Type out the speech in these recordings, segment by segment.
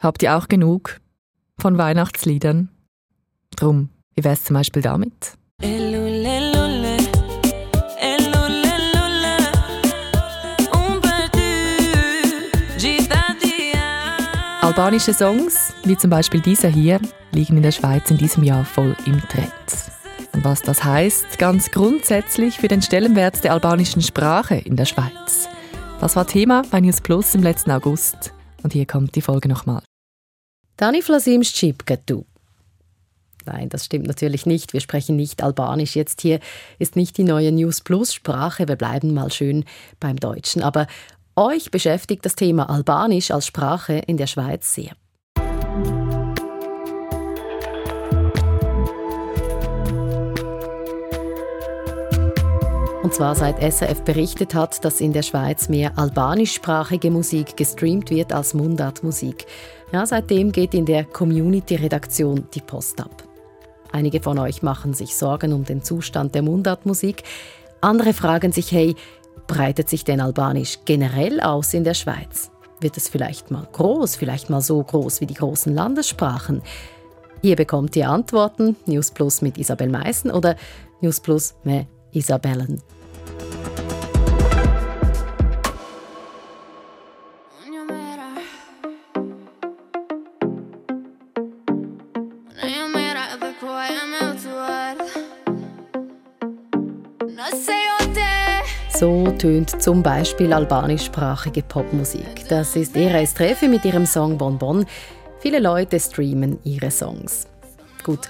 Habt ihr auch genug von Weihnachtsliedern? Drum, wie wär's zum Beispiel damit? Albanische Songs, wie zum Beispiel dieser hier, liegen in der Schweiz in diesem Jahr voll im Trend. Und was das heißt, ganz grundsätzlich für den Stellenwert der albanischen Sprache in der Schweiz. Das war Thema bei News Plus im letzten August. Und hier kommt die Folge nochmal. Dani Flasim Scipketu. Nein, das stimmt natürlich nicht. Wir sprechen nicht Albanisch. Jetzt hier ist nicht die neue News Plus Sprache. Wir bleiben mal schön beim Deutschen. Aber euch beschäftigt das Thema Albanisch als Sprache in der Schweiz sehr. Und zwar seit SRF berichtet hat, dass in der Schweiz mehr albanischsprachige Musik gestreamt wird als Mundartmusik. Ja, seitdem geht in der Community-Redaktion die Post ab. Einige von euch machen sich Sorgen um den Zustand der Mundartmusik. Andere fragen sich, hey, breitet sich denn Albanisch generell aus in der Schweiz? Wird es vielleicht mal groß, vielleicht mal so groß wie die großen Landessprachen? Ihr bekommt die Antworten, News Plus mit Isabel Meissen oder News Plus mit Isabellen. So tönt zum Beispiel albanischsprachige Popmusik. Das ist Era Estrefe mit ihrem Song Bon Bon. Viele Leute streamen ihre Songs. Gut,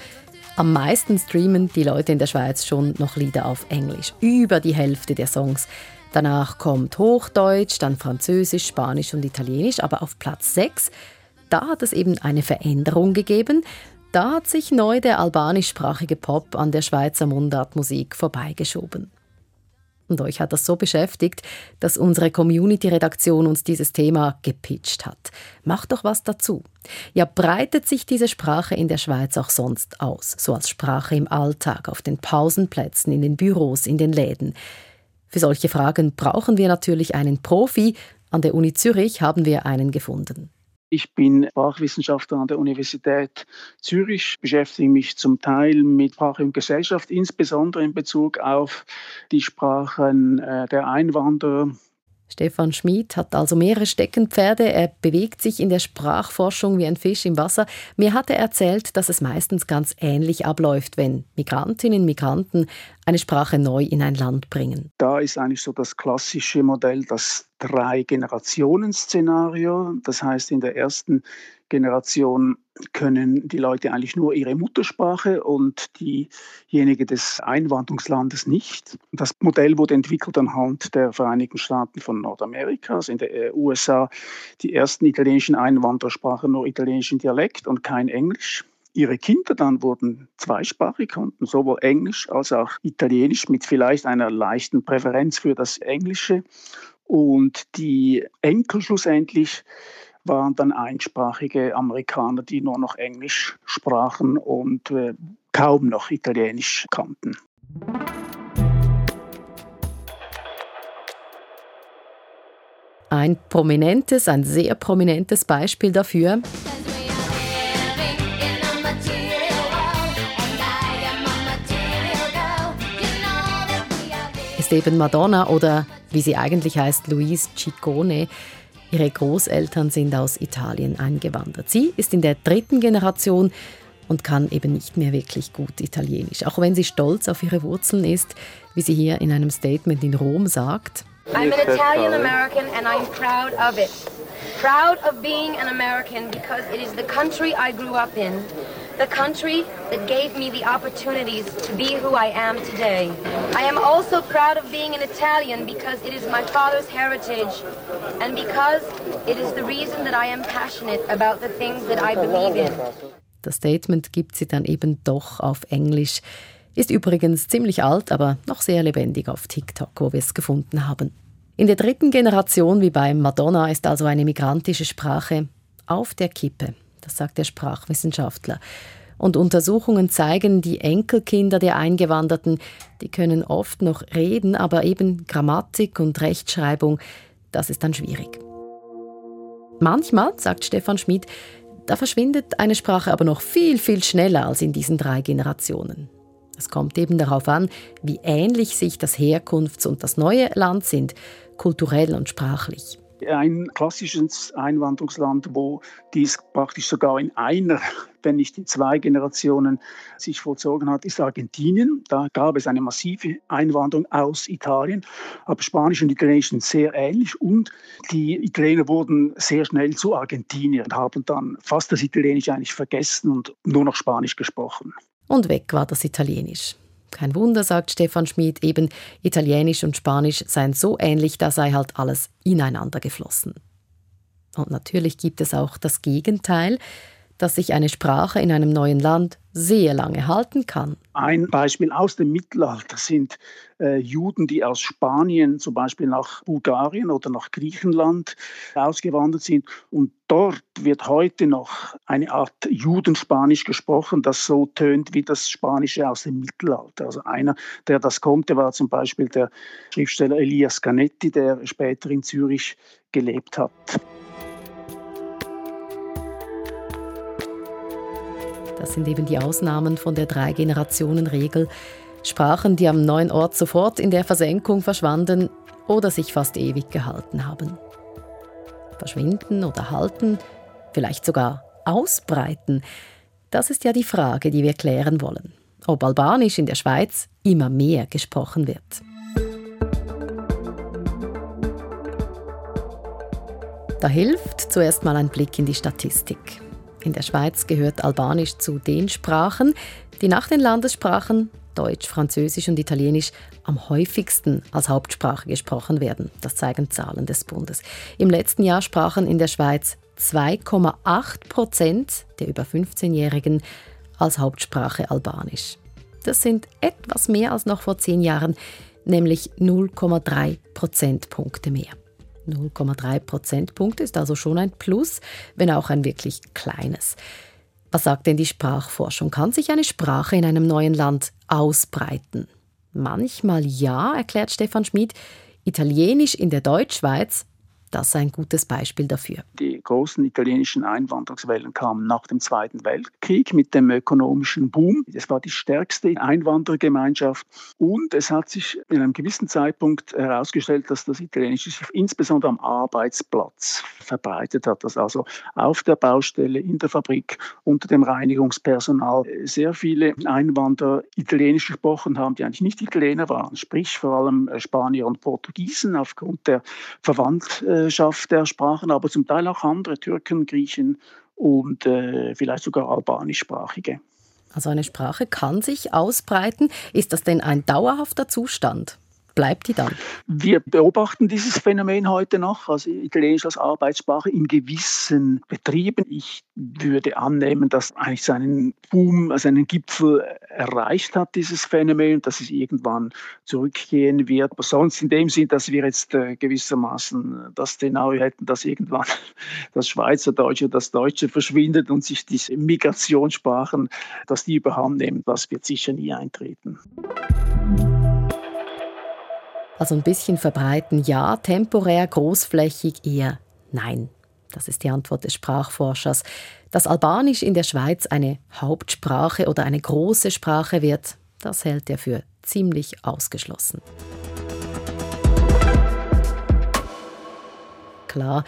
am meisten streamen die Leute in der Schweiz schon noch Lieder auf Englisch. Über die Hälfte der Songs. Danach kommt Hochdeutsch, dann Französisch, Spanisch und Italienisch. Aber auf Platz 6, da hat es eben eine Veränderung gegeben. Da hat sich neu der albanischsprachige Pop an der Schweizer Mundartmusik vorbeigeschoben. Und euch hat das so beschäftigt, dass unsere Community-Redaktion uns dieses Thema gepitcht hat. Macht doch was dazu. Ja, breitet sich diese Sprache in der Schweiz auch sonst aus, so als Sprache im Alltag, auf den Pausenplätzen, in den Büros, in den Läden? Für solche Fragen brauchen wir natürlich einen Profi. An der Uni Zürich haben wir einen gefunden. Ich bin Sprachwissenschaftler an der Universität Zürich, beschäftige mich zum Teil mit Sprache und Gesellschaft, insbesondere in Bezug auf die Sprachen äh, der Einwanderer, Stefan Schmid hat also mehrere Steckenpferde. Er bewegt sich in der Sprachforschung wie ein Fisch im Wasser. Mir hat er erzählt, dass es meistens ganz ähnlich abläuft, wenn Migrantinnen und Migranten eine Sprache neu in ein Land bringen. Da ist eigentlich so das klassische Modell, das Drei-Generationen-Szenario. Das heißt, in der ersten Generation können die Leute eigentlich nur ihre Muttersprache und diejenige des Einwanderungslandes nicht. Das Modell wurde entwickelt anhand der Vereinigten Staaten von Nordamerikas. In den USA die ersten italienischen Einwanderer sprachen nur italienischen Dialekt und kein Englisch. Ihre Kinder dann wurden zweisprachig, konnten sowohl Englisch als auch Italienisch mit vielleicht einer leichten Präferenz für das Englische. Und die Enkel schlussendlich waren dann einsprachige Amerikaner, die nur noch Englisch sprachen und äh, kaum noch Italienisch kannten. Ein prominentes, ein sehr prominentes Beispiel dafür. Ist eben Madonna oder wie sie eigentlich heißt, Louise Ciccone. Ihre Großeltern sind aus Italien eingewandert. Sie ist in der dritten Generation und kann eben nicht mehr wirklich gut Italienisch, auch wenn sie stolz auf ihre Wurzeln ist, wie sie hier in einem Statement in Rom sagt. I'm an Italian American and I'm proud of it. Proud of being an American because it is the country I grew up in. The country that gave me the opportunities to be who I am today. I am also proud of being an Italian because it is my father's heritage and because it is the reason that I am passionate about the things that I believe in. Das Statement gibt sie dann eben doch auf Englisch. Ist übrigens ziemlich alt, aber noch sehr lebendig auf TikTok, wo wir es gefunden haben. In der dritten Generation wie bei Madonna ist also eine migrantische Sprache auf der Kippe. Das sagt der Sprachwissenschaftler. Und Untersuchungen zeigen, die Enkelkinder der Eingewanderten, die können oft noch reden, aber eben Grammatik und Rechtschreibung, das ist dann schwierig. Manchmal, sagt Stefan Schmid, Da verschwindet eine Sprache aber noch viel, viel schneller als in diesen drei Generationen. Es kommt eben darauf an, wie ähnlich sich das Herkunfts- und das neue Land sind, kulturell und sprachlich. Ein klassisches Einwanderungsland, wo dies praktisch sogar in einer, wenn nicht in zwei Generationen sich vollzogen hat, ist Argentinien. Da gab es eine massive Einwanderung aus Italien. Aber Spanisch und Italienisch sind sehr ähnlich und die Italiener wurden sehr schnell zu Argentiniern und haben dann fast das Italienische eigentlich vergessen und nur noch Spanisch gesprochen. Und weg war das Italienisch. Kein Wunder, sagt Stefan Schmid, eben Italienisch und Spanisch seien so ähnlich, da sei halt alles ineinander geflossen. Und natürlich gibt es auch das Gegenteil, dass sich eine Sprache in einem neuen Land sehr lange halten kann. Ein Beispiel aus dem Mittelalter sind äh, Juden, die aus Spanien zum Beispiel nach Bulgarien oder nach Griechenland ausgewandert sind. Und dort wird heute noch eine Art Judenspanisch gesprochen, das so tönt wie das Spanische aus dem Mittelalter. Also einer, der das konnte, war zum Beispiel der Schriftsteller Elias Canetti, der später in Zürich gelebt hat. Das sind eben die Ausnahmen von der Drei-Generationen-Regel. Sprachen, die am neuen Ort sofort in der Versenkung verschwanden oder sich fast ewig gehalten haben. Verschwinden oder halten, vielleicht sogar ausbreiten, das ist ja die Frage, die wir klären wollen. Ob Albanisch in der Schweiz immer mehr gesprochen wird. Da hilft zuerst mal ein Blick in die Statistik. In der Schweiz gehört Albanisch zu den Sprachen, die nach den Landessprachen Deutsch, Französisch und Italienisch am häufigsten als Hauptsprache gesprochen werden. Das zeigen Zahlen des Bundes. Im letzten Jahr sprachen in der Schweiz 2,8 Prozent der über 15-Jährigen als Hauptsprache Albanisch. Das sind etwas mehr als noch vor zehn Jahren, nämlich 0,3 Prozentpunkte mehr. 0,3 Prozentpunkte ist also schon ein Plus, wenn auch ein wirklich kleines. Was sagt denn die Sprachforschung? Kann sich eine Sprache in einem neuen Land ausbreiten? Manchmal ja, erklärt Stefan Schmid. Italienisch in der Deutschschweiz das ist ein gutes Beispiel dafür. Die großen italienischen Einwanderungswellen kamen nach dem Zweiten Weltkrieg mit dem ökonomischen Boom. Es war die stärkste Einwanderergemeinschaft und es hat sich in einem gewissen Zeitpunkt herausgestellt, dass das Italienische sich insbesondere am Arbeitsplatz verbreitet hat, dass also auf der Baustelle, in der Fabrik, unter dem Reinigungspersonal sehr viele Einwanderer Italienisch gesprochen haben, die eigentlich nicht Italiener waren, sprich vor allem Spanier und Portugiesen aufgrund der Verwandtschaft Gemeinschaft der Sprachen, aber zum Teil auch andere, Türken, Griechen und äh, vielleicht sogar albanischsprachige. Also eine Sprache kann sich ausbreiten. Ist das denn ein dauerhafter Zustand? bleibt die dann? Wir beobachten dieses Phänomen heute noch, also Italienisch als Arbeitssprache in gewissen Betrieben. Ich würde annehmen, dass eigentlich seinen Boom, seinen Gipfel erreicht hat, dieses Phänomen, dass es irgendwann zurückgehen wird. Aber sonst in dem Sinn, dass wir jetzt äh, gewissermaßen das Szenario hätten, dass irgendwann das Schweizerdeutsche, das Deutsche verschwindet und sich diese Migrationssprachen, dass die überhand nehmen, das wird sicher nie eintreten. Also ein bisschen verbreiten ja, temporär, großflächig eher nein. Das ist die Antwort des Sprachforschers. Dass Albanisch in der Schweiz eine Hauptsprache oder eine große Sprache wird, das hält er für ziemlich ausgeschlossen. Klar,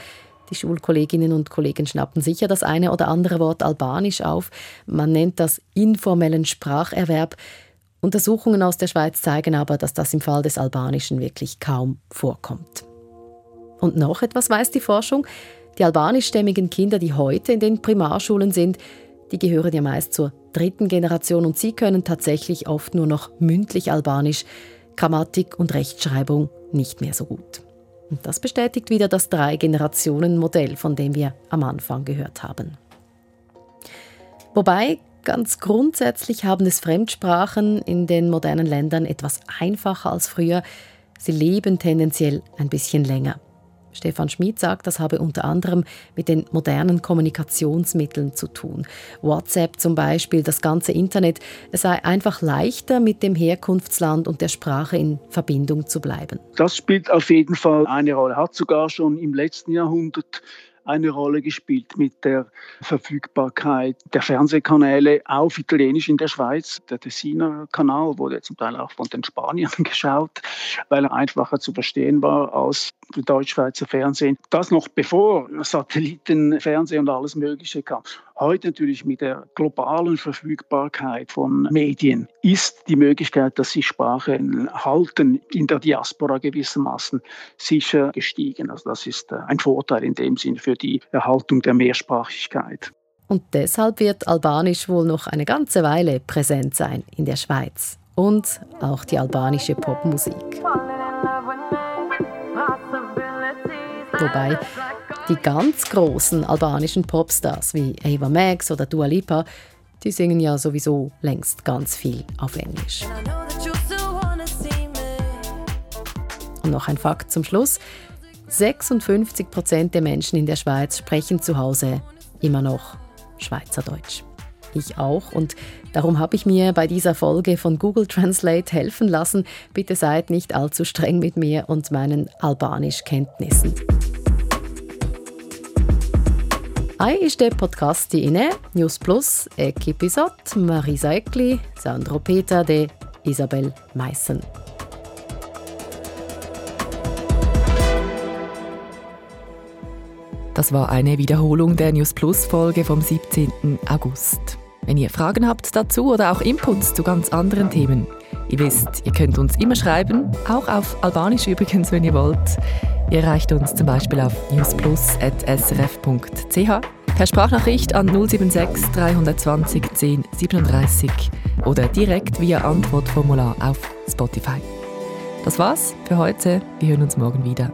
die Schulkolleginnen und Kollegen schnappen sicher das eine oder andere Wort Albanisch auf. Man nennt das informellen Spracherwerb. Untersuchungen aus der Schweiz zeigen aber, dass das im Fall des Albanischen wirklich kaum vorkommt. Und noch etwas weiß die Forschung. Die albanischstämmigen Kinder, die heute in den Primarschulen sind, die gehören ja meist zur dritten Generation und sie können tatsächlich oft nur noch mündlich Albanisch, Grammatik und Rechtschreibung nicht mehr so gut. Und das bestätigt wieder das Drei-Generationen-Modell, von dem wir am Anfang gehört haben. Wobei Ganz grundsätzlich haben es Fremdsprachen in den modernen Ländern etwas einfacher als früher. Sie leben tendenziell ein bisschen länger. Stefan Schmid sagt, das habe unter anderem mit den modernen Kommunikationsmitteln zu tun. WhatsApp zum Beispiel, das ganze Internet, es sei einfach leichter, mit dem Herkunftsland und der Sprache in Verbindung zu bleiben. Das spielt auf jeden Fall eine Rolle, hat sogar schon im letzten Jahrhundert eine Rolle gespielt mit der Verfügbarkeit der Fernsehkanäle auf Italienisch in der Schweiz. Der Tessiner Kanal wurde zum Teil auch von den Spaniern geschaut, weil er einfacher zu verstehen war als Deutschschweizer Fernsehen. Das noch bevor Satellitenfernsehen und alles Mögliche kam. Heute natürlich mit der globalen Verfügbarkeit von Medien ist die Möglichkeit, dass sich Sprachen halten, in der Diaspora gewissermaßen sicher gestiegen. Also das ist äh, ein Vorteil in dem Sinn für die Erhaltung der Mehrsprachigkeit. Und deshalb wird Albanisch wohl noch eine ganze Weile präsent sein in der Schweiz. Und auch die albanische Popmusik. Wobei die ganz großen albanischen Popstars wie Ava Max oder Dua Lipa, die singen ja sowieso längst ganz viel auf Englisch. Und noch ein Fakt zum Schluss. 56 Prozent der Menschen in der Schweiz sprechen zu Hause immer noch Schweizerdeutsch. Ich auch und darum habe ich mir bei dieser Folge von Google Translate helfen lassen. Bitte seid nicht allzu streng mit mir und meinen Albanisch-Kenntnissen. Hai ist der Podcast inne News Plus episod Marisa Eckli, Sandro Peter de Isabel Meissen. Das war eine Wiederholung der News Plus Folge vom 17. August. Wenn ihr Fragen habt dazu oder auch Inputs zu ganz anderen Themen, ihr wisst, ihr könnt uns immer schreiben, auch auf Albanisch übrigens, wenn ihr wollt. Ihr erreicht uns zum Beispiel auf newsplus.srf.ch per Sprachnachricht an 076 320 10 37 oder direkt via Antwortformular auf Spotify. Das war's für heute. Wir hören uns morgen wieder.